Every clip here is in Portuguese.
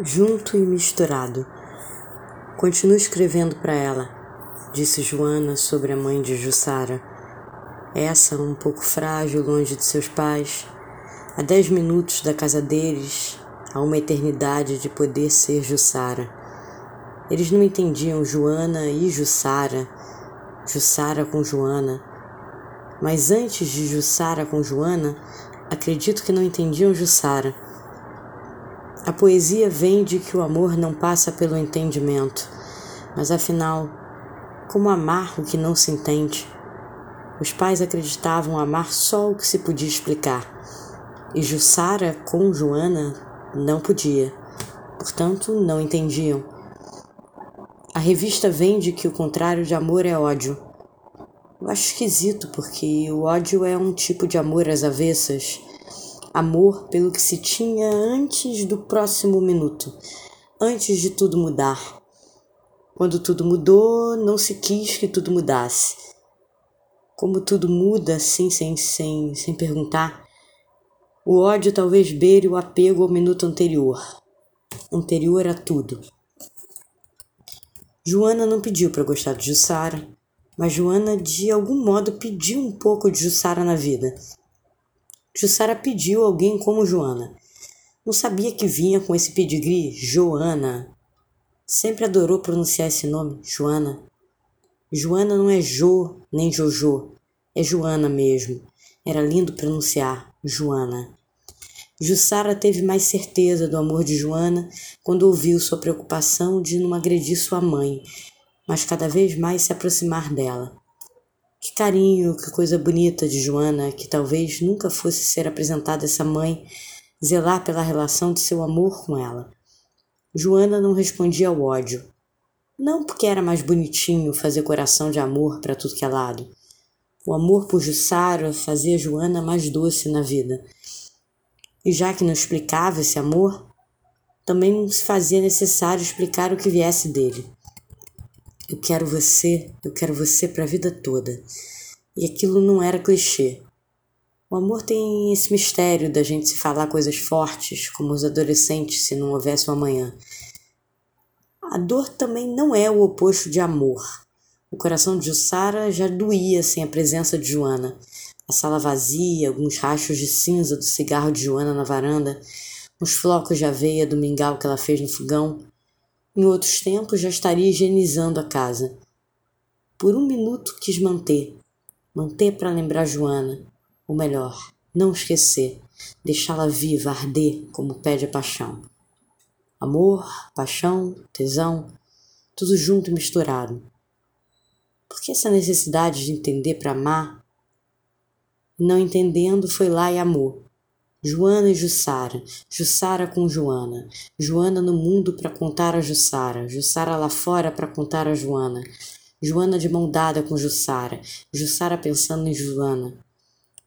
junto e misturado. Continuo escrevendo para ela, disse Joana sobre a mãe de Jussara. Essa, um pouco frágil, longe de seus pais, a dez minutos da casa deles, a uma eternidade de poder ser Jussara. Eles não entendiam Joana e Jussara, Jussara com Joana. Mas antes de Jussara com Joana, acredito que não entendiam Jussara. A poesia vem de que o amor não passa pelo entendimento, mas afinal, como amar o que não se entende? Os pais acreditavam amar só o que se podia explicar, e Jussara com Joana não podia, portanto, não entendiam. A revista vende que o contrário de amor é ódio. Eu acho esquisito porque o ódio é um tipo de amor às avessas amor pelo que se tinha antes do próximo minuto, antes de tudo mudar. Quando tudo mudou, não se quis que tudo mudasse. Como tudo muda assim, sem, sem, sem perguntar, o ódio talvez beire o apego ao minuto anterior, anterior a tudo. Joana não pediu para gostar de Jussara, mas Joana de algum modo pediu um pouco de Jussara na vida. Jussara pediu alguém como Joana. Não sabia que vinha com esse pedigree Joana. Sempre adorou pronunciar esse nome, Joana. Joana não é Jo nem Jojo, é Joana mesmo. Era lindo pronunciar, Joana. Jussara teve mais certeza do amor de Joana quando ouviu sua preocupação de não agredir sua mãe, mas cada vez mais se aproximar dela. Que carinho, que coisa bonita de Joana, que talvez nunca fosse ser apresentada essa mãe, zelar pela relação de seu amor com ela. Joana não respondia ao ódio. Não porque era mais bonitinho fazer coração de amor para tudo que é lado. O amor por Jussara fazia Joana mais doce na vida. E já que não explicava esse amor, também não se fazia necessário explicar o que viesse dele. Eu quero você, eu quero você para a vida toda. E aquilo não era clichê. O amor tem esse mistério da gente se falar coisas fortes, como os adolescentes se não houvesse um amanhã. A dor também não é o oposto de amor. O coração de Jussara já doía sem a presença de Joana. A sala vazia, alguns rachos de cinza do cigarro de Joana na varanda, uns flocos de aveia do mingau que ela fez no fogão, em outros tempos já estaria higienizando a casa. Por um minuto quis manter, manter para lembrar Joana, ou melhor, não esquecer, deixá-la viva, arder como pede a paixão. Amor, paixão, tesão, tudo junto e misturado. Por que essa necessidade de entender para amar? Não entendendo, foi lá e amou. Joana e Jussara, Jussara com Joana, Joana no mundo para contar a Jussara, Jussara lá fora para contar a Joana, Joana de mão dada com Jussara, Jussara pensando em Joana,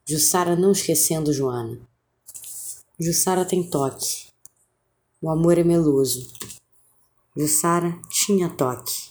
Jussara não esquecendo Joana. Jussara tem toque. O amor é meloso. Jussara tinha toque.